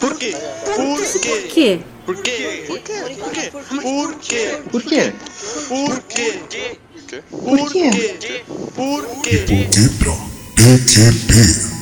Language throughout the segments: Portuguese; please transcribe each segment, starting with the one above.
Por quê? Por quê? Por quê? Por quê? Por quê? Por quê? Por quê? Por quê? Por quê? Por quê? Por quê? Quebra PQP.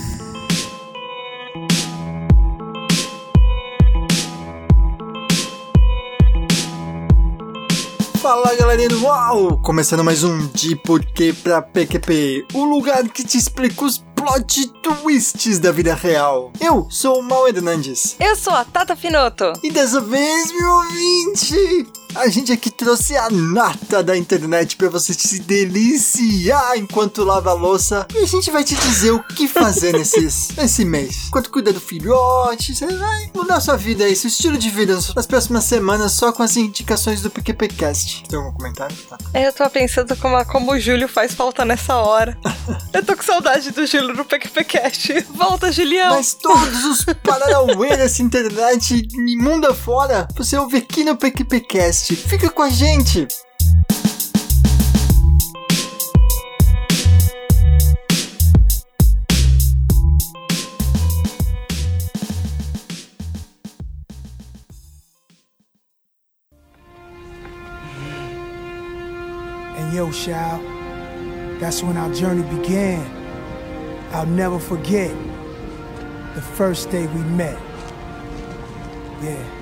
Fala galerinha do UAU! Começando mais um De Porquê pra PQP, o lugar que te explica os plot twists da vida real. Eu sou o Mal Hernandes. Eu sou a Tata Finoto. E dessa vez, meu ouvinte, a gente aqui trouxe a nata da internet pra você se deliciar enquanto lava a louça. E a gente vai te dizer o que fazer nesses, nesse mês. Quanto cuida do filhote, você vai mudar sua vida aí, seu estilo de vida nas próximas semanas só com as indicações do PQPcast. Tem algum comentário? Tata? Eu tô pensando como, como o Júlio faz falta nessa hora. Eu tô com saudade do Júlio no PQPcast. Volta, Julião! Mas todos os paranauê dessa internet imunda fora, você ouve aqui no PQPcast. Fica com a gente! And yo, Shao, that's when our journey began. I'll never forget the first day we met. Yeah.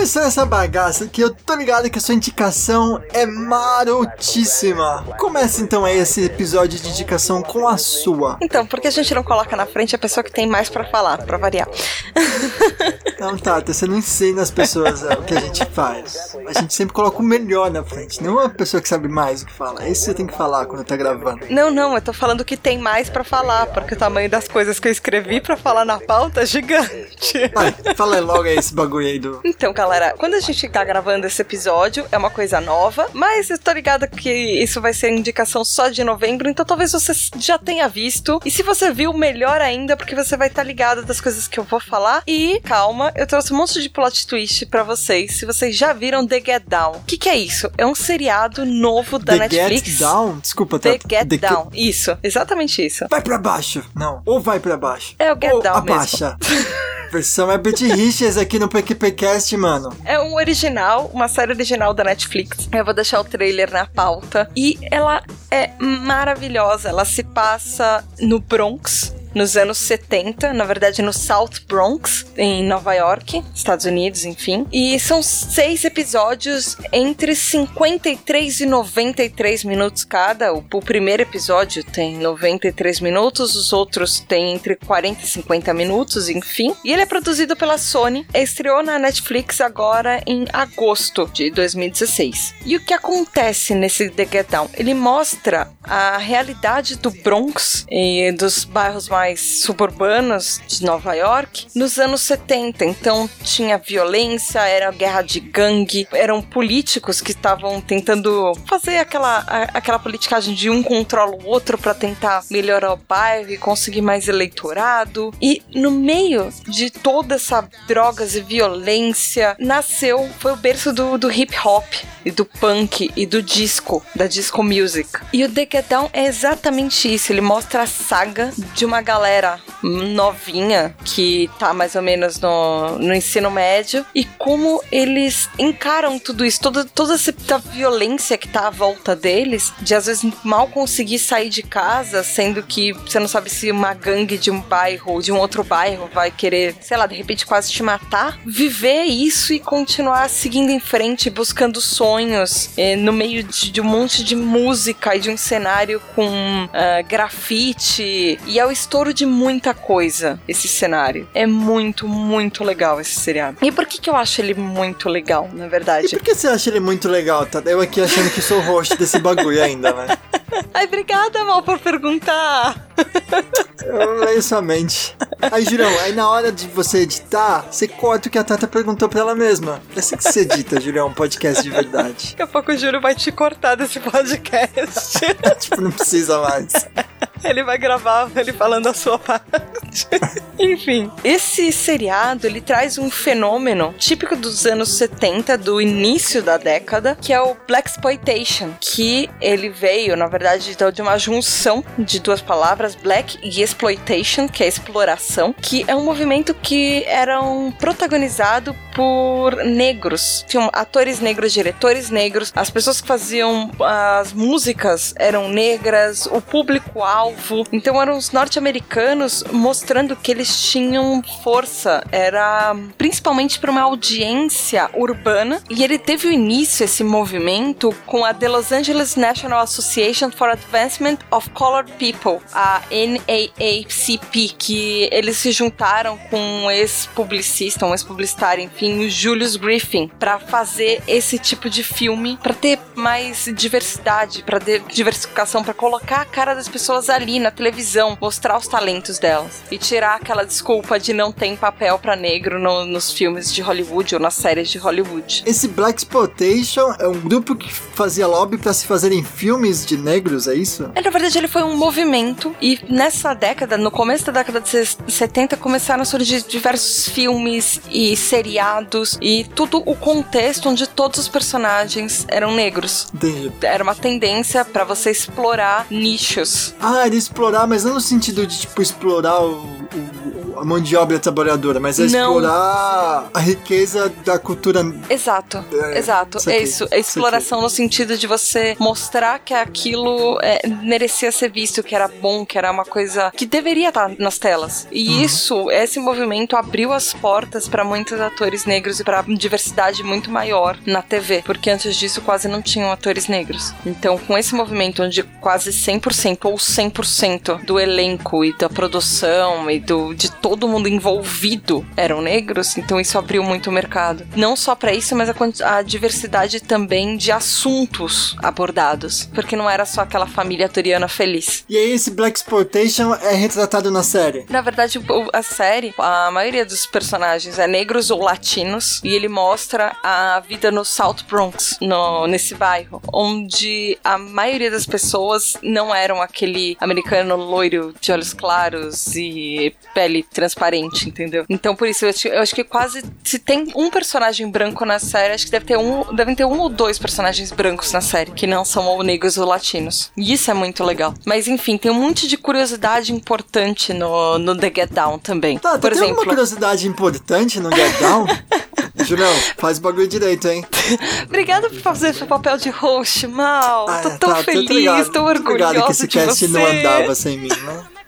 Começando essa bagaça que eu tô ligado que a sua indicação é marotíssima. Começa então aí esse episódio de indicação com a sua. Então, por que a gente não coloca na frente a pessoa que tem mais pra falar, pra variar? Não, Tata, você não ensina as pessoas é, o que a gente faz. A gente sempre coloca o melhor na frente, não uma pessoa que sabe mais o que fala. É isso que você tem que falar quando tá gravando. Não, não, eu tô falando que tem mais pra falar, porque o tamanho das coisas que eu escrevi pra falar na pauta é gigante. Vai, fala logo aí esse bagulho aí do. Então, galera, quando a gente tá gravando esse episódio, é uma coisa nova, mas eu tô ligada que isso vai ser indicação só de novembro, então talvez você já tenha visto. E se você viu, melhor ainda, porque você vai estar ligado das coisas que eu vou falar. E calma, eu trouxe um monte de plot twist pra vocês. Se vocês já viram The Get Down. O que, que é isso? É um seriado novo da The Netflix. Get Down? Desculpa, The Tata. Get The Down. Isso, exatamente isso. Vai pra baixo. Não, ou vai pra baixo. É o Get ou Down abaixa. Versão Herbert Richards aqui no PQPcast, mano. É um original, uma série original da Netflix. Eu vou deixar o trailer na pauta. E ela é maravilhosa. Ela se passa no Bronx. Nos anos 70, na verdade no South Bronx, em Nova York, Estados Unidos, enfim. E são seis episódios entre 53 e 93 minutos cada. O, o primeiro episódio tem 93 minutos, os outros têm entre 40 e 50 minutos, enfim. E ele é produzido pela Sony, estreou na Netflix agora em agosto de 2016. E o que acontece nesse The Get Down? Ele mostra a realidade do Bronx e dos bairros mais suburbanos de Nova York nos anos 70. Então tinha violência, era guerra de gangue, eram políticos que estavam tentando fazer aquela, a- aquela politicagem de um controla o outro para tentar melhorar o bairro e conseguir mais eleitorado. E no meio de toda essa drogas e violência, nasceu, foi o berço do, do hip hop e do punk e do disco, da disco music. E o Down é exatamente isso. Ele mostra a saga de uma galera novinha que tá mais ou menos no, no ensino médio e como eles encaram tudo isso, toda, toda essa violência que tá à volta deles, de às vezes mal conseguir sair de casa, sendo que você não sabe se uma gangue de um bairro ou de um outro bairro vai querer, sei lá, de repente quase te matar. Viver isso e continuar seguindo em frente, buscando sonhos eh, no meio de, de um monte de música e de um cenário com ah, grafite. E é o estouro de muita coisa esse cenário. É muito, muito legal esse seriado. E por que, que eu acho ele muito legal, na E verdade? por que você acha ele muito legal, tá? Eu aqui achando que sou o host desse bagulho ainda, né? Ai, obrigada, Mal, por perguntar. Eu leio sua mente. Aí, Julião, aí na hora de você editar, você corta o que a Tata perguntou pra ela mesma. É assim que você edita, Julião, um podcast de verdade. Daqui a pouco o Júlio vai te cortar desse podcast. tipo, não precisa mais. Ele vai gravar ele falando a sua parte. Enfim, esse seriado ele traz um fenômeno típico dos anos 70, do início da década, que é o Black Exploitation, que ele veio, na verdade, de uma junção de duas palavras, Black e Exploitation, que é exploração, que é um movimento que era um protagonizado por negros. Tinham atores negros, diretores negros, as pessoas que faziam as músicas eram negras, o público-alvo. Então eram os norte-americanos mostrando que eles tinham força. Era principalmente para uma audiência urbana. E ele teve o início, esse movimento, com a The Los Angeles National Association for Advancement of Colored People, a NAACP, que eles se juntaram com um ex-publicista, um ex-publicitário, enfim, o Julius Griffin, para fazer esse tipo de filme, para ter mais diversidade, para ter diversificação, para colocar a cara das pessoas ali na televisão, mostrar os talentos delas e tirar aquela desculpa de não ter papel para negro no- nos filmes de Hollywood ou nas séries de Hollywood. Esse Black Exploitation é um grupo que fazia lobby pra se fazerem filmes de negros, é isso? É, na verdade, ele foi um movimento e nessa década, no começo da década de ses- 70, começaram a surgir diversos filmes e seriados e tudo o contexto onde todos os personagens eram negros. Entendi. Era uma tendência pra você explorar nichos. Ah, explorar, mas não no sentido de, tipo, explorar o, o- a mão de obra trabalhadora, mas é Não. explorar a riqueza da cultura. Exato, É, exato. saquei, É isso. É exploração no sentido de você mostrar que aquilo é, merecia ser visto, que era bom, que era uma coisa que deveria estar nas telas. E Uhum. isso, esse movimento abriu as portas para muitos atores negros e para diversidade muito maior na TV, porque antes disso quase não tinham atores negros. Então, com esse movimento onde quase 100% ou 100% do elenco e da produção e do de todo mundo envolvido eram negros, então isso abriu muito o mercado. Não só para isso, mas a, a diversidade também de assuntos abordados, porque não era só aquela família toriana feliz. E aí esse Black Exploitation é retratado na série. Na verdade, a série, a maioria dos personagens é negros ou latinos, e ele mostra a vida no South Bronx, no, nesse bairro, onde a maioria das pessoas não eram aquele americano loiro de olhos claros e pele transparente, entendeu? Então, por isso, eu acho, eu acho que quase. Se tem um personagem branco na série, acho que deve ter um. Devem ter um ou dois personagens brancos na série, que não são ou negros ou latinos. E isso é muito legal. Mas enfim, tem um monte de curiosidade importante no, no The Get Down também. Tá, por tem uma exemplo. curiosidade importante no Get Down. Julião, faz o bagulho direito, hein? Obrigada por fazer seu papel de host, Mal. Ah, tô é, tão tá, feliz, tô tô ligado orgulhosa que esse cast você. não andava sem mim, né?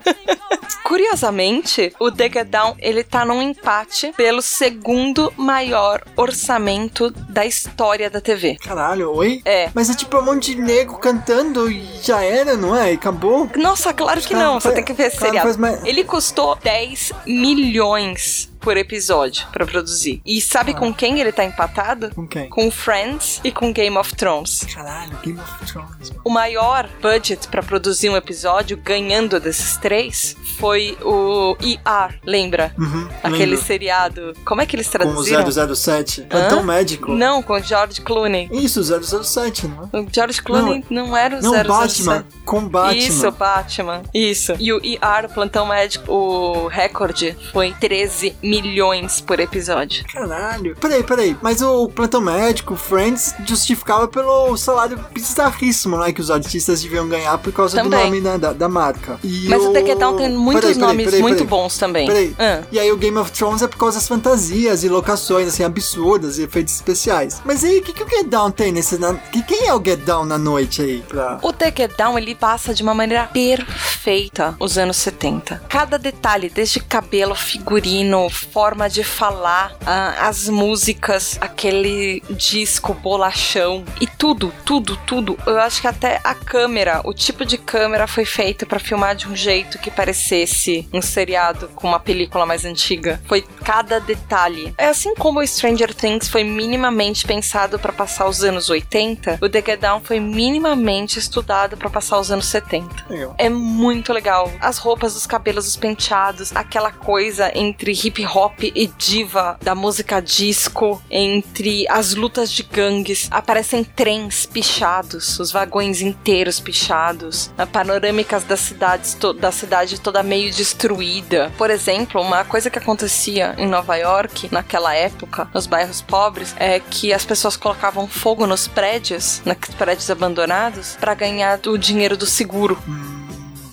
Curiosamente, o The Get Down, ele tá num empate pelo segundo maior orçamento da história da TV. Caralho, oi? É. Mas é tipo um monte de nego cantando e já era, não é? E acabou? Nossa, claro que Cara, não. Você faz- tem que ver esse cara, seriado. mais- Ele custou 10 milhões por episódio pra produzir. E sabe com quem ele tá empatado? Com quem? Com Friends e com Game of Thrones. Caralho, Game of Thrones, mano. O maior budget pra produzir um episódio, ganhando desses três, foi o ER, lembra? Uhum, Aquele lembro. seriado. Como é que eles Com o traduziram? 007. Plantão Hã? médico. Não, com o George Clooney. Isso, 007, não é? O George Clooney não, era o Não, 007. Batman. Com Batman. Isso, Batman. Isso. E o ER, o Plantão Médico, o recorde foi 13 milhões por episódio. Caralho. Peraí, peraí. Mas o plantão médico, Friends, justificava pelo salário bizarríssimo, né? Que os artistas deviam ganhar por causa do Também. nome né, da, da marca. E Mas o The Get Down tem muitos Peraí, peraí, nomes peraí, muito bons também. Peraí. Ah. E aí o Game of Thrones é por causa das fantasias e locações, assim, absurdas e efeitos especiais. Mas aí, o que, que o Get Down tem nesse... Na... que- Quem é o Get Down na noite aí? Pra... O The Get Down, ele passa de uma maneira perfeita os anos 70. Cada detalhe, desde cabelo, figurino, forma de falar, ah, as músicas, aquele disco, bolachão e tudo, tudo, tudo. Eu acho que até a câmera, o tipo de câmera foi feito pra filmar de um jeito que parecesse um seriado com uma película mais antiga. Foi cada detalhe. É assim como o Stranger Things foi minimamente pensado pra passar os anos 80, o The Get Down foi minimamente estudado pra passar os anos 70. Legal. É muito legal. As roupas, os cabelos, os penteados, aquela coisa entre hip hop e diva da música disco, entre as lutas de gangues, aparecem trens pichados, os vagões inteiros pichados, a panorâmicas das cidades, da cidade toda meio destruída. Por exemplo, uma coisa que acontecia em Nova York naquela época, nos bairros pobres, é que as pessoas colocavam fogo nos prédios, naqueles prédios abandonados, para ganhar o dinheiro do seguro.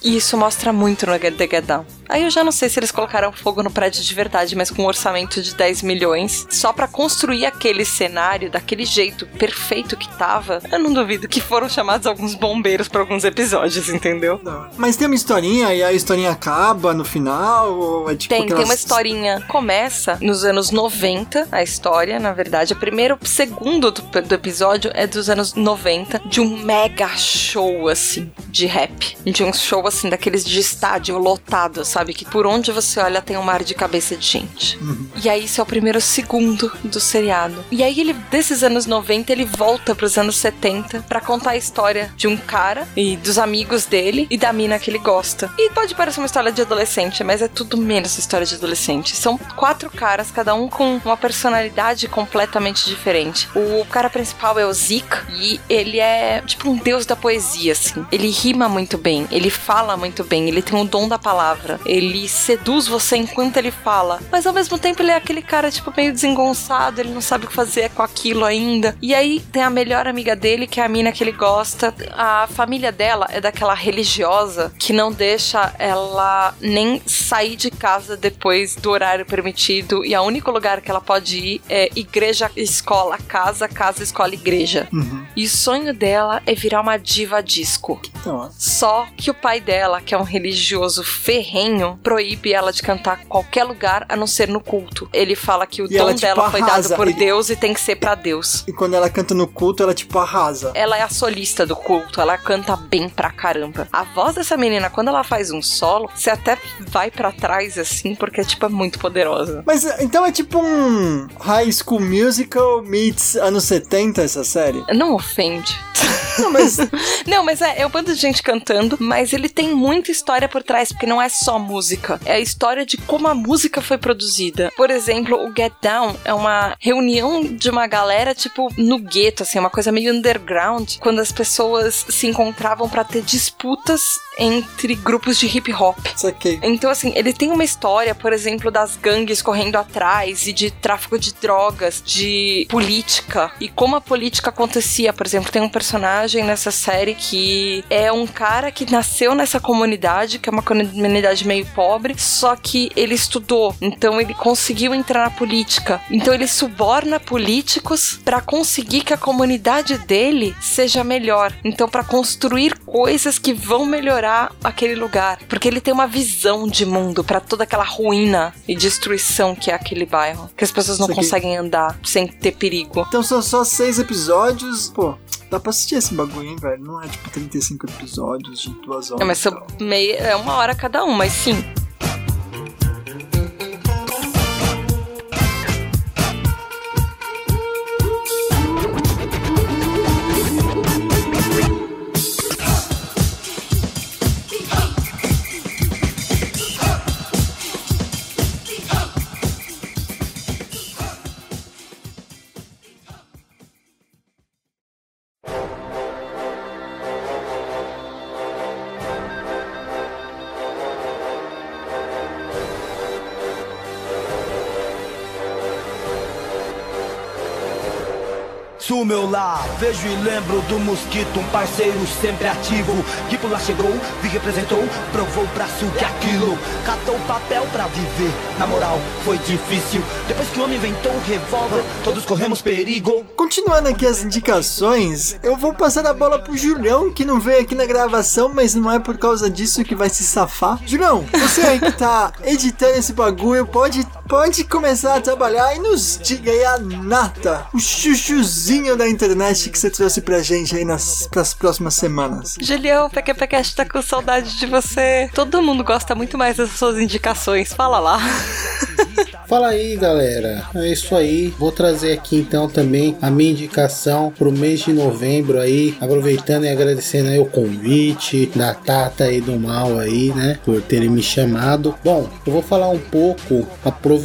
E isso mostra muito no The Get Down. Aí eu já não sei se eles colocaram fogo no prédio de verdade, mas com um orçamento de 10 milhões, só pra construir aquele cenário daquele jeito perfeito que tava, eu não duvido que foram chamados alguns bombeiros pra alguns episódios, entendeu? Mas tem uma historinha e a historinha acaba no final? Ou é tipo Tem, tem aquelas- uma historinha. Começa nos anos 90, a história, na verdade. O primeiro, o segundo do, do episódio é dos anos 90, de um mega show, assim, de rap. De um show, assim, daqueles de estádio lotado, sabe? Que por onde você olha tem um mar de cabeça de gente. E aí, isso é o primeiro segundo do seriado. E aí, ele, desses anos 90, ele volta pros anos 70 pra contar a história de um cara e dos amigos dele e da mina que ele gosta. E pode parecer uma história de adolescente, mas é tudo menos história de adolescente. São quatro caras, cada um com uma personalidade completamente diferente. O cara principal é o Zeke e ele é tipo um deus da poesia, assim. Ele rima muito bem, ele fala muito bem, ele tem o dom da palavra. Ele seduz você enquanto ele fala, mas ao mesmo tempo ele é aquele cara, tipo, meio desengonçado, ele não sabe o que fazer com aquilo ainda. E aí tem a melhor amiga dele, que é a mina que ele gosta. A família dela é daquela religiosa que não deixa ela nem sair de casa depois do horário permitido. E o único lugar que ela pode ir é igreja, escola, casa, casa, escola, igreja. E o sonho dela é virar uma diva disco. Então, Só que o pai dela, que é um religioso ferrenho, proíbe ela de cantar em qualquer lugar a não ser no culto. Ele fala que o E ela, dom tipo, dela foi arrasa. dado por Ele- Deus e tem que ser pra Deus. e quando ela canta no culto, ela tipo arrasa. Ela é a solista do culto, ela canta bem pra caramba. A voz dessa menina, quando ela faz um solo, você até vai pra trás assim, porque tipo é muito poderosa. Mas então é tipo um High School Musical meets anos 70 essa série? Não ofende. Não, mas Não, mas é, é um bando de gente cantando, mas ele tem muita história por trás, porque não é só música. É a história de como a música foi produzida. Por exemplo, o Get Down é uma reunião de uma galera, tipo, no gueto, assim, uma coisa meio underground, quando as pessoas se encontravam pra ter disputas entre grupos de hip hop. saquei. Então, assim, ele tem uma história, por exemplo, das gangues correndo atrás e de tráfico de drogas, de política e como a política acontecia. Por exemplo, tem um personagem nessa série que é um cara que nasceu nessa comunidade, que é uma comunidade meio pobre, só que ele estudou, então ele conseguiu entrar na política. Então ele suborna políticos pra conseguir que a comunidade dele seja melhor. Então, pra construir coisas que vão melhorar aquele lugar, porque ele tem uma visão de mundo pra toda aquela ruína e destruição que é aquele bairro, que as pessoas não conseguem andar sem ter perigo. Então são só seis episódios. Pô, dá pra assistir esse bagulho, hein, velho? Não é tipo 35 episódios de duas horas. É, mas são meia, é uma hora cada um, mas sim. Vejo e lembro do mosquito, um parceiro sempre ativo. Que por lá chegou, vi representou, provou pra si o que é aquilo. Catou papel pra viver, na moral, foi difícil. Depois que o homem inventou o revólver, todos corremos perigo. Continuando aqui as indicações, eu vou passar a bola pro Julião, que não veio aqui na gravação, mas não é por causa disso que vai se safar. Julião, você aí que tá editando esse bagulho, pode, pode começar a trabalhar e nos diga aí a nata, o chuchuzinho da internet que você trouxe pra gente aí nas pras próximas semanas. Julião, o PQPcast tá com saudade de você. Todo mundo gosta muito mais das suas indicações. Fala lá. Fala aí, galera. É isso aí. Vou trazer aqui então também a minha indicação pro mês de novembro aí, aproveitando e agradecendo aí o convite da Tata e do Mal aí, né, por terem me chamado. Bom, eu vou falar um pouco, aproveitando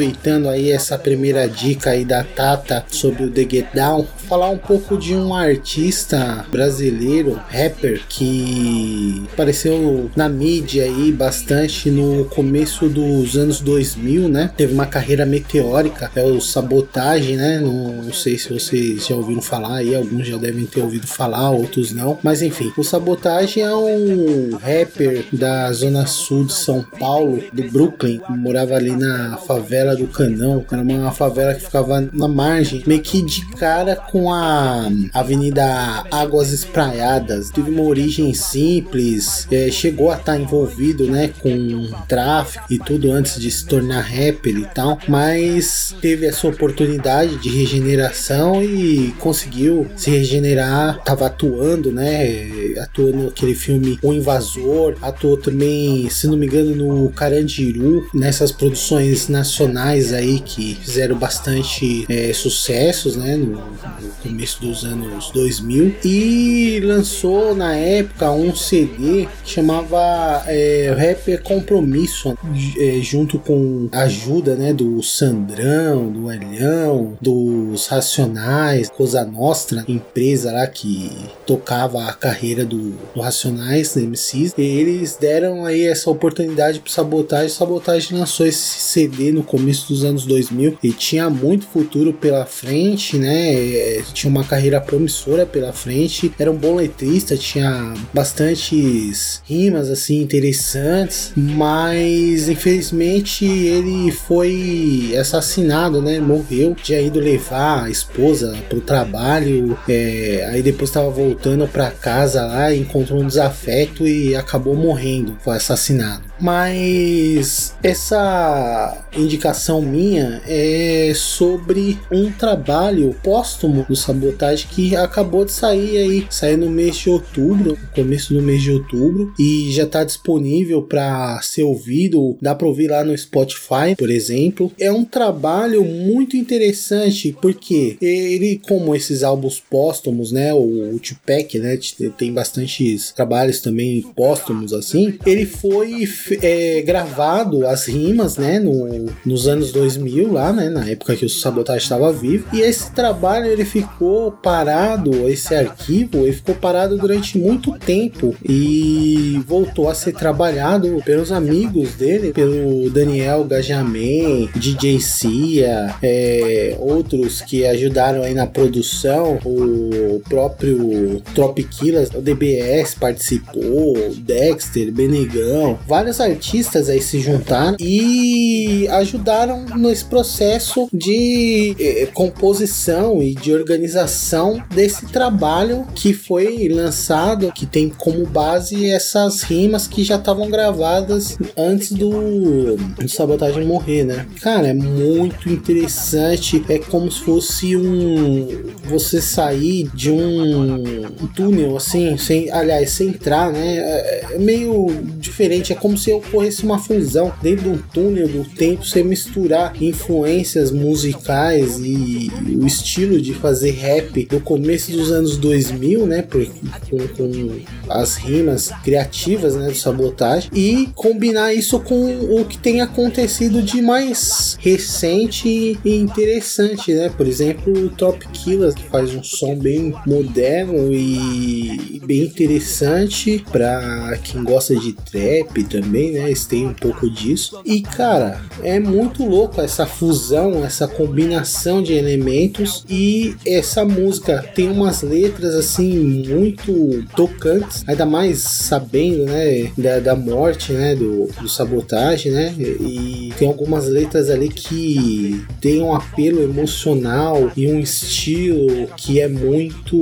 aí essa primeira dica aí da Tata sobre o The Get Down, falar um pouco de um artista brasileiro, rapper, que apareceu na mídia aí bastante no começo dos anos 2000, né? Teve uma carreira meteórica, é o Sabotage, né? Não, não sei se vocês já ouviram falar aí, alguns já devem ter ouvido falar, outros não. Mas enfim, o Sabotage é um rapper da zona sul de São Paulo, do Brooklyn, morava ali na favela do Canão, era uma favela que ficava na margem, meio que de cara com a Avenida Águas Espraiadas. Teve uma origem simples, é, chegou a estar envolvido, né, com tráfico e tudo antes de se tornar rapper e tal, mas teve essa oportunidade de regeneração e conseguiu se regenerar. Tava atuando, né, atuou naquele filme O Invasor, atuou também, se não me engano, no Carandiru, nessas produções nacionais aí que fizeram bastante é, sucessos, né, no, no começo dos anos 2000 e lançou na época um CD que chamava é, Rapper Compromisso é, junto com a ajuda né, do Sandrão, do Elhão, dos Racionais, Cosa Nostra, empresa lá que tocava a carreira do, do Racionais, do MCs, eles deram aí essa oportunidade pro Sabotagem. Sabotagem lançou esse CD no começo dos anos 2000 e tinha muito futuro pela frente, né? É, tinha uma carreira promissora pela frente, era um bom letrista, tinha bastantes rimas assim interessantes, mas infelizmente ele foi assassinado, né? Morreu, tinha ido levar a esposa pro trabalho, é, aí depois estava voltando para casa lá, encontrou um desafeto e acabou morrendo, foi assassinado. Mas essa indicação minha é sobre um trabalho póstumo do Sabotagem que acabou de sair aí, sair no mês de outubro, começo do mês de outubro, e já está disponível para ser ouvido, dá para ouvir lá no Spotify, por exemplo. É um trabalho muito interessante porque ele, como esses álbuns póstumos, né, o Tupac, né, tem bastantes trabalhos também póstumos assim, ele foi é, gravado as rimas, né, no, nos anos 2000 lá, né, na época que o Sabotage estava vivo, e esse trabalho ele ficou parado, esse arquivo, ele ficou parado durante muito tempo e voltou a ser trabalhado pelos amigos dele, pelo Daniel Gajamin, DJ Cia, é, outros que ajudaram aí na produção, o próprio Tropiquilas, o DBS participou, Dexter, Benegão, vários artistas aí se juntaram e ajudaram nesse processo de eh, composição e de organização desse trabalho que foi lançado, que tem como base essas rimas que já estavam gravadas antes do, do Sabotagem morrer, né? Cara, é muito interessante, é como se fosse um você sair de um, um túnel assim, sem, aliás, sem entrar, né? É, é meio diferente, é como se ocorresse uma fusão dentro de um túnel do tempo, você misturar influências musicais e o estilo de fazer rap do começo dos anos 2000, né? Com, com as rimas criativas, né? Do sabotagem e combinar isso com o que tem acontecido de mais recente e interessante, né? Por exemplo, o Top Killers, que faz um som bem moderno e bem interessante para quem gosta de trap também, né? Eles têm um pouco disso. E cara, é muito louco essa fusão, essa combinação de elementos e essa música tem umas letras assim muito tocantes, ainda mais sabendo, né, da, da morte, né, do, do sabotagem, né? E tem algumas letras ali que tem um apelo emocional e um estilo que é muito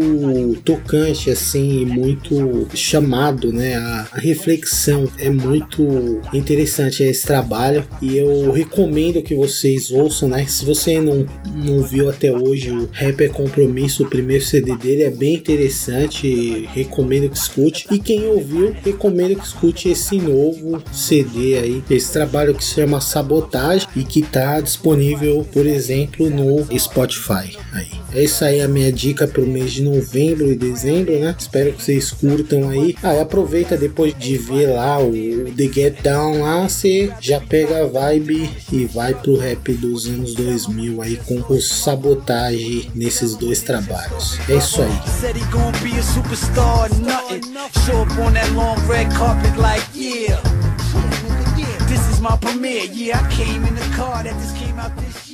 tocante assim, muito chamado, né, a reflexão é muito muito interessante esse trabalho e eu recomendo que vocês ouçam, né? Se você não, não viu até hoje o Rap é Compromisso, o primeiro CD dele é bem interessante, recomendo que escute. E quem ouviu, recomendo que escute esse novo CD aí, esse trabalho que se chama Sabotagem e que tá disponível, por exemplo, no Spotify. Aí. É isso aí a minha dica pro mês de novembro e dezembro, né? Espero que vocês curtam aí. Ah, aproveita depois de ver lá o The Get Down lá, você já pega a vibe e vai pro rap dos anos 2000 aí com o sabotagem nesses dois trabalhos. É isso aí. My premiere, yeah. I came in the car that just came out this year.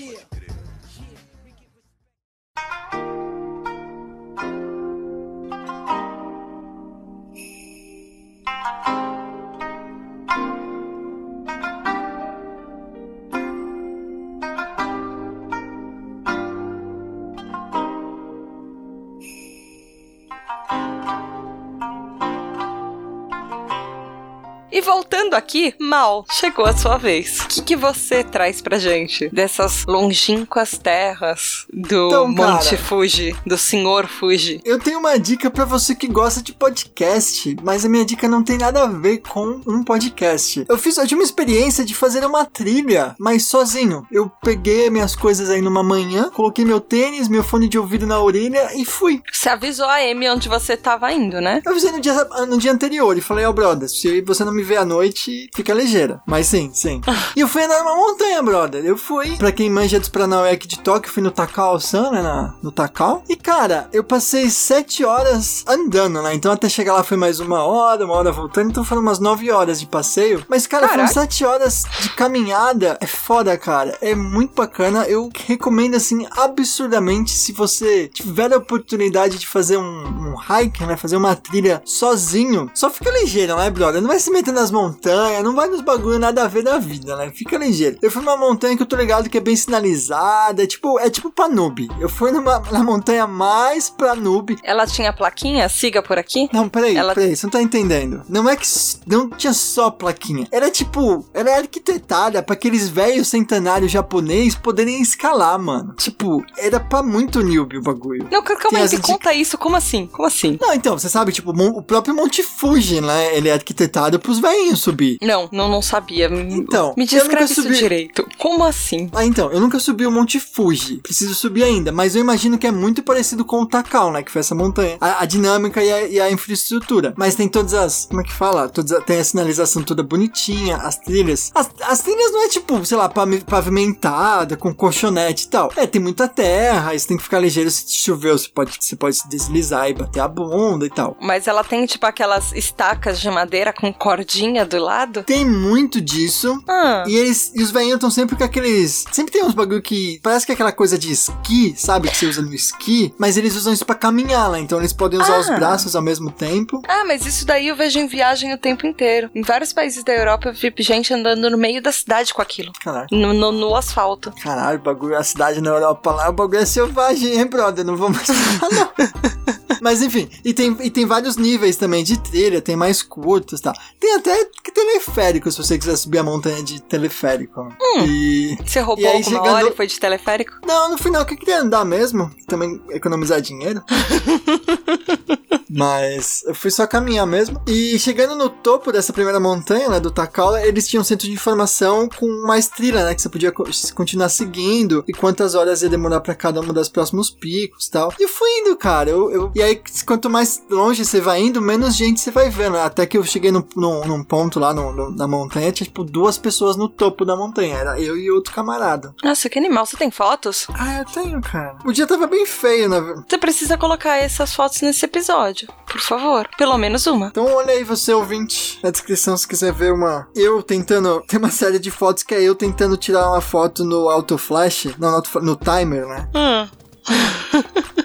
E voltando aqui, Mal, chegou a sua vez. O que, que você traz pra gente dessas longínquas terras do Então, Monte cara. Fuji, do Senhor Fuji? Eu tenho uma dica pra você que gosta de podcast, mas a minha dica não tem nada a ver com um podcast. Eu fiz, eu tive uma experiência de fazer uma trilha, mas sozinho. Eu peguei minhas coisas aí numa manhã, coloquei meu tênis, meu fone de ouvido na orelha e fui. Você avisou a Amy onde você tava indo, né? Eu avisei no dia, no dia anterior e falei, ó, brother, se você não me vê à noite, fica ligeira. Mas sim, sim. e eu fui andar numa montanha, brother. Eu fui, pra quem manja dos Paranauê aqui de Tóquio, eu fui no Takao-san, né, na, no Takao. E, cara, eu passei sete horas andando, né? Então até chegar lá foi mais uma hora, uma hora voltando. Então foram umas nove horas de passeio. Mas, cara, foram Caraca. sete horas de caminhada. É foda, cara. É muito bacana. Eu recomendo, assim, absurdamente, se você tiver a oportunidade de fazer um, um hike, né? Fazer uma trilha sozinho. Só fica ligeiro, né, brother? Não vai se meter nas montanhas, não vai nos bagulho nada a ver da vida, né? Fica ligeiro. Eu fui numa montanha que eu tô ligado que é bem sinalizada. É tipo, é tipo pra noob. Eu fui numa, na montanha mais pra noob. Ela tinha plaquinha? Siga por aqui? Não, peraí, Ela- peraí, você não tá entendendo. Não é que não tinha só plaquinha. Era tipo, era arquitetada pra aqueles velhos centenários japonês poderem escalar, mano. Tipo, era pra muito noob o bagulho. Não, calma aí, me conta isso. Como assim? Como assim? Não, então, você sabe, tipo, o próprio Monte Fuji, né? Ele é arquitetado pros velhinhos subir. Não, não, não sabia. Então, me eu descreve isso subi- direito. Como assim? Ah, então, eu nunca subi o Monte Fuji. Preciso subir ainda, mas eu imagino que é muito parecido com o Takao, né? Que foi essa montanha. A, a dinâmica e a, e a infraestrutura. Mas tem todas as. Como é que fala? Todas, a- tem a sinalização toda bonitinha, as trilhas. As, as trilhas não é tipo, sei lá, pavimentada, com colchonete e tal. É, tem muita terra, você tem que ficar ligeiro se chover, você pode, você pode se deslizar e bater a bunda e tal. Mas ela tem, tipo, aquelas estacas de madeira com cordinha do lado? Tem muito disso. Ah, E eles e os velhinhos estão sempre com aqueles. Sempre tem uns bagulho que. Parece que é aquela coisa de esqui, sabe? Que você usa no esqui. Mas eles usam isso pra caminhar lá. Então eles podem usar Ah. os braços ao mesmo tempo. Ah, mas isso daí eu vejo em viagem o tempo inteiro. Em vários países da Europa eu vi gente andando no meio da cidade com aquilo. Caralho. No, no- no asfalto. Caralho, bagulho, a cidade na Europa lá, o bagulho é selvagem, hein, brother? Não vou mais falar, não. Mas enfim, e tem, e tem vários níveis também de trilha, tem mais curtos e tal. Tem até teleférico, se você quiser subir a montanha de teleférico. E. Você roubou E aí, alguma chegando- hora e foi de teleférico? Não, no final que eu queria andar mesmo, também economizar dinheiro. Mas eu fui só caminhar mesmo. E chegando no topo dessa primeira montanha, né, do Takao, eles tinham um centro de informação com mais trilha, né, que você podia co- continuar seguindo e quantas horas ia demorar pra cada uma das próximos picos e tal. E eu fui indo, cara. Eu, eu- e aí, quanto mais longe você vai indo, menos gente você vai vendo. Até que eu cheguei num, num, num ponto lá no, no- na montanha, tinha tipo duas pessoas no topo da montanha. Era eu e outro camarada. Nossa, que animal. Você tem fotos? Ah, eu tenho, cara. O dia tava bem feio, na verdade. Você precisa colocar essas fotos nesse episódio, por favor. Pelo menos uma. Então olha aí você, ouvinte, na descrição se quiser ver uma... Eu tentando... Tem uma série de fotos que é eu tentando tirar uma foto no auto flash, não, no, auto- no timer, né? Hum.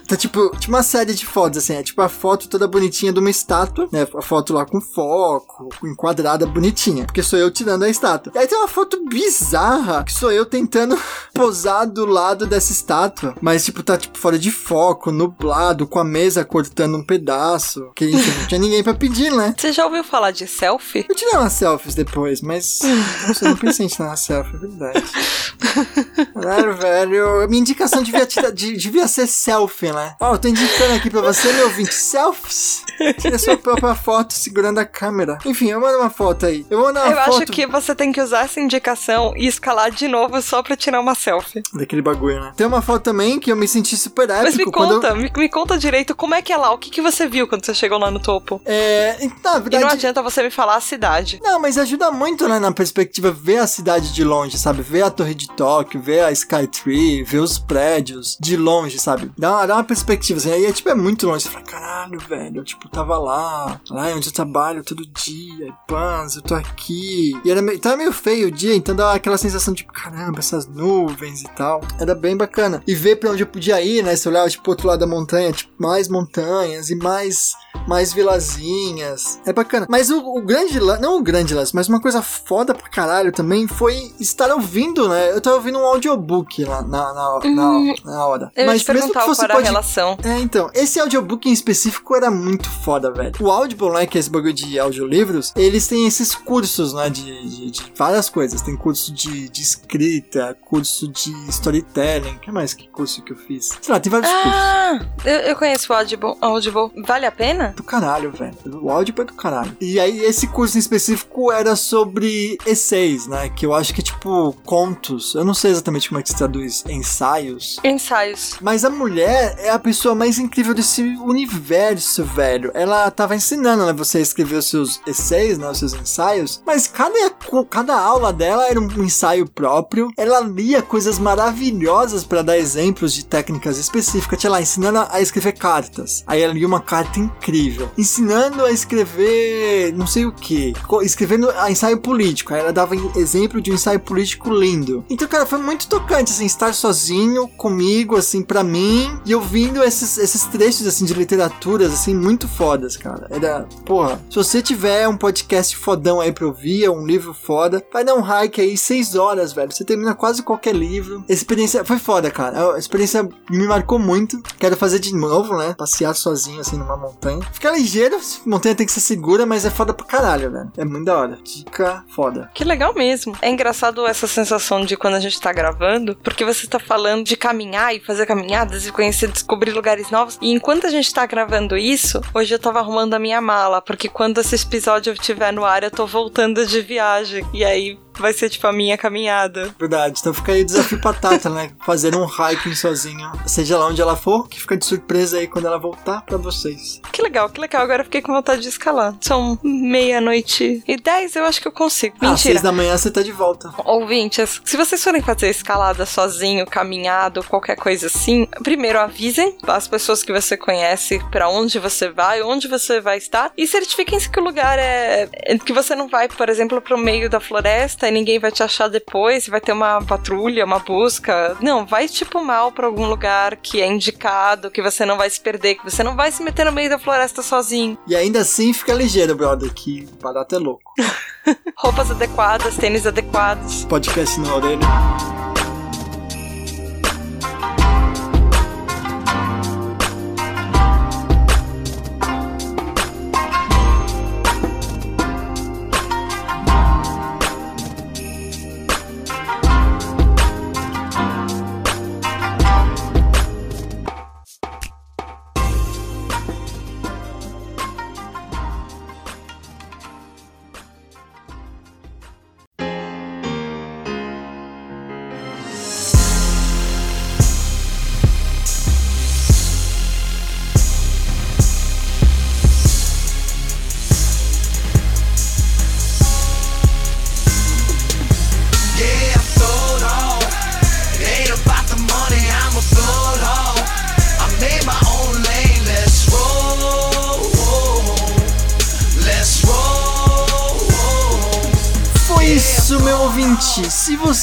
Tá tipo, tipo uma série de fotos, assim, é tipo a foto toda bonitinha de uma estátua, né? A foto lá com foco, enquadrada bonitinha, porque sou eu tirando a estátua. E aí tem uma foto bizarra, que sou eu tentando posar do lado dessa estátua, mas tipo, tá tipo fora de foco, nublado, com a mesa cortando um pedaço, que enfim, não tinha ninguém pra pedir, né? Você já ouviu falar de selfie? Eu tirei umas selfies depois, mas nossa, eu não pensei em tirar uma selfie, é verdade. Caralho, velho. Minha indicação devia, de- devia ser selfie, né? Ó, eu tô indicando aqui pra você, meu ouvinte, selfies. Tira sua própria foto segurando a câmera. Enfim, eu mando uma foto aí. Eu vou mandar uma Eu foto acho que você tem que usar essa indicação e escalar de novo só pra tirar uma selfie. daquele bagulho, né? Tem uma foto também que eu me senti super épico. Mas me quando eu- conta, me, me conta direito como é que é lá, o que, que você viu quando você chegou lá no topo? É, na E não verdade, adianta você me falar a cidade. Não, mas ajuda muito, né, na perspectiva, ver a cidade de longe, sabe? Ver a torre de Tóquio, ver a Skytree, ver os prédios de longe, sabe? Dá uma, dá uma perspectiva, assim. Aí, é, tipo, é muito longe. Você fala, caralho, velho, eu, tipo, tava lá, lá onde eu trabalho todo dia, e pans, eu tô aqui. E era meio, tava meio feio o dia, então dá aquela sensação, tipo, caramba, essas nuvens e tal. Era bem bacana. E ver pra onde eu podia ir, né? Você olhava, tipo, pro outro lado da montanha, tipo, mais montanhas e mais mais vilazinhas. É bacana. Mas o, o grande lance, não o grande lance, mas uma coisa foda pra caralho também foi estar ouvindo, né? Eu tava ouvindo um audiobook lá na, na, na, na hora. Eu mas perguntar qual era a relação. É, então, esse audiobook em específico era muito foda, velho. O Audible, né, que é esse bagulho de audiolivros, eles têm esses cursos, né, de, de, de várias coisas. Tem curso de, de escrita, curso de storytelling. O que mais que curso que eu fiz? Sei lá, tem vários cursos. Ah, eu, eu conheço o Audible, Audible. Vale a pena? Do caralho, velho. O áudio é do caralho. E aí, esse curso em específico era sobre essays, né? Que eu acho que é tipo contos. Eu não sei exatamente como é que se traduz ensaios. Ensaios. Mas a mulher é a pessoa mais incrível desse universo, velho. Ela tava ensinando, né? Você a escrever os seus essays, né? Os seus ensaios. Mas cada, cada aula dela era um ensaio próprio. Ela lia coisas maravilhosas para dar exemplos de técnicas específicas. Tinha lá, ensinando a escrever cartas. Aí ela lia uma carta incrível. Ensinando a escrever não sei o que. Escrevendo a ensaio político. Ela dava exemplo de um ensaio político lindo. Então, cara, foi muito tocante, assim, estar sozinho comigo, assim, pra mim. E ouvindo esses, esses trechos, assim, de literaturas, assim, muito fodas, cara. Era, porra, se você tiver um podcast fodão aí pra ouvir, um livro foda, vai dar um hike aí, seis horas, velho. Você termina quase qualquer livro. Experiência foi foda, cara. A experiência me marcou muito. Quero fazer de novo, né? Passear sozinho, assim, numa montanha. Fica ligeiro, montanha tem que ser segura, mas é foda pra caralho, velho. É muito da hora. Dica foda. Que legal mesmo. É engraçado essa sensação de quando a gente tá gravando, porque você tá falando de caminhar e fazer caminhadas e conhecer, descobrir lugares novos. E enquanto a gente tá gravando isso, hoje eu tava arrumando a minha mala, porque quando esse episódio estiver no ar, eu tô voltando de viagem. E aí vai ser tipo a minha caminhada. Verdade. Então fica aí o desafio patata, né? Fazer um hiking sozinho, seja lá onde ela for, que fica de surpresa aí quando ela voltar pra vocês. Que legal, que legal. Agora eu fiquei com vontade de escalar. São meia-noite e dez, eu acho que eu consigo. Ah, Mentira. seis da manhã você tá de volta. Ouvintes, se vocês forem fazer escalada sozinho, caminhado, qualquer coisa assim, primeiro avisem as pessoas que você conhece pra onde você vai, onde você vai estar e certifiquem-se que o lugar é é que você não vai, por exemplo, pro meio da floresta e ninguém vai te achar depois, vai ter uma patrulha, uma busca. Não, vai tipo mal pra algum lugar que é indicado, que você não vai se perder, que você não vai se meter no meio da floresta sozinho. E ainda assim fica ligeiro, brother, que barato é louco. Roupas adequadas, tênis adequados. Podcast na orelha.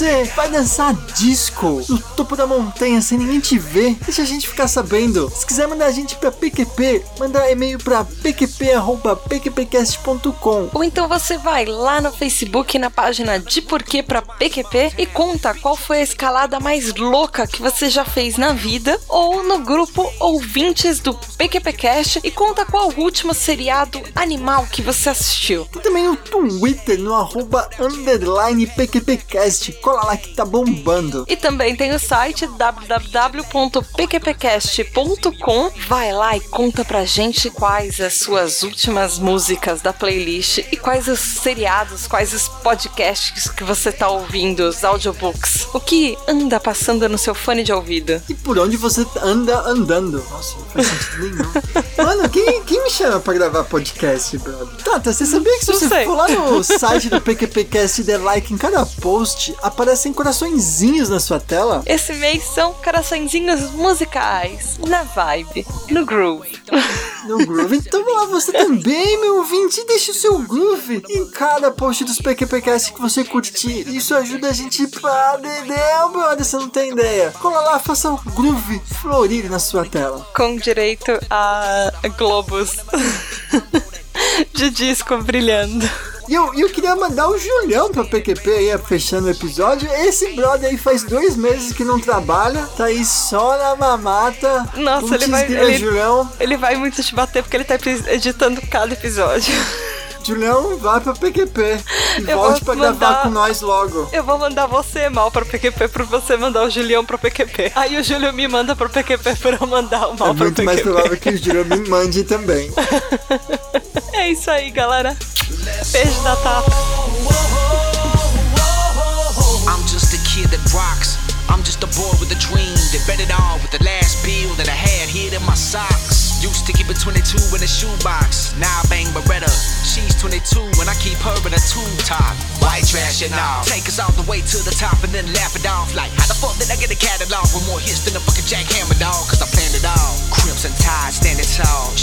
Você vai dançar disco no topo da montanha sem ninguém te ver, deixa a gente ficar sabendo. Se quiser mandar a gente pra PQP, manda e-mail pra pqp.pqpcast.com. Ou então você vai lá no Facebook na página de Porquê pra PQP e conta qual foi a escalada mais louca que você já fez na vida, ou no grupo Ouvintes do PQPcast e conta qual o último seriado animal que você assistiu. Tem também o Twitter no arroba underline PQPcast. Cola lá que tá bombando. E também tem o site www.pqpcast.com. Vai lá e conta pra gente quais as suas últimas músicas da playlist e quais os seriados, quais os podcasts que você tá ouvindo, os audiobooks. O que anda passando no seu fone de ouvido? E por onde você anda andando. Nossa, não faz sentido nenhum. Mano, quem, quem me chama pra gravar podcast, brother? Tata, você sabia que se Não você sei. for lá no site do PQPcast e der like em cada post, aparecem coraçõezinhos na sua tela? Esse mês são coraçõezinhos musicais, na vibe, no groove. No Groove. Então lá você também, meu ouvinte, deixa o seu groove em cada post dos PQPcast que você curtir. Isso ajuda a gente pra dedéu, brother, você não tem ideia. Cola lá, faça o groove florir na sua tela. Com direito a globos de disco brilhando. E eu, eu queria mandar o Julião pra PQP aí, fechando o episódio. Esse brother aí faz dois meses que não trabalha, tá aí só na mamata. Nossa, ele vai- ele- Julião. Ele vai muito te bater porque ele tá editando cada episódio. Julião, vai pra PQP. E Eu volte pra gravar mandar- com nós logo. Eu vou mandar você mal pro PQP pra você mandar o Julião pro PQP. Aí o Júlio me manda pro PQP pra eu mandar o mal É pro muito mais PQP. provável que o Julião me mande também. É isso aí, galera. Beijo. I'm just a kid that rocks. I'm just a boy with a dream that bet it all with the last bill that I had hid in my socks. Used to keep a 22 in a shoebox. Now I bang Beretta. She's 22 and I keep her in a tube top. White trash and all. Take us all the way to the top and then laugh it off like how the fuck did I get a catalog with more hits than a fucking jackhammer dog? Cause I planned it all. Crimson tide standing tall.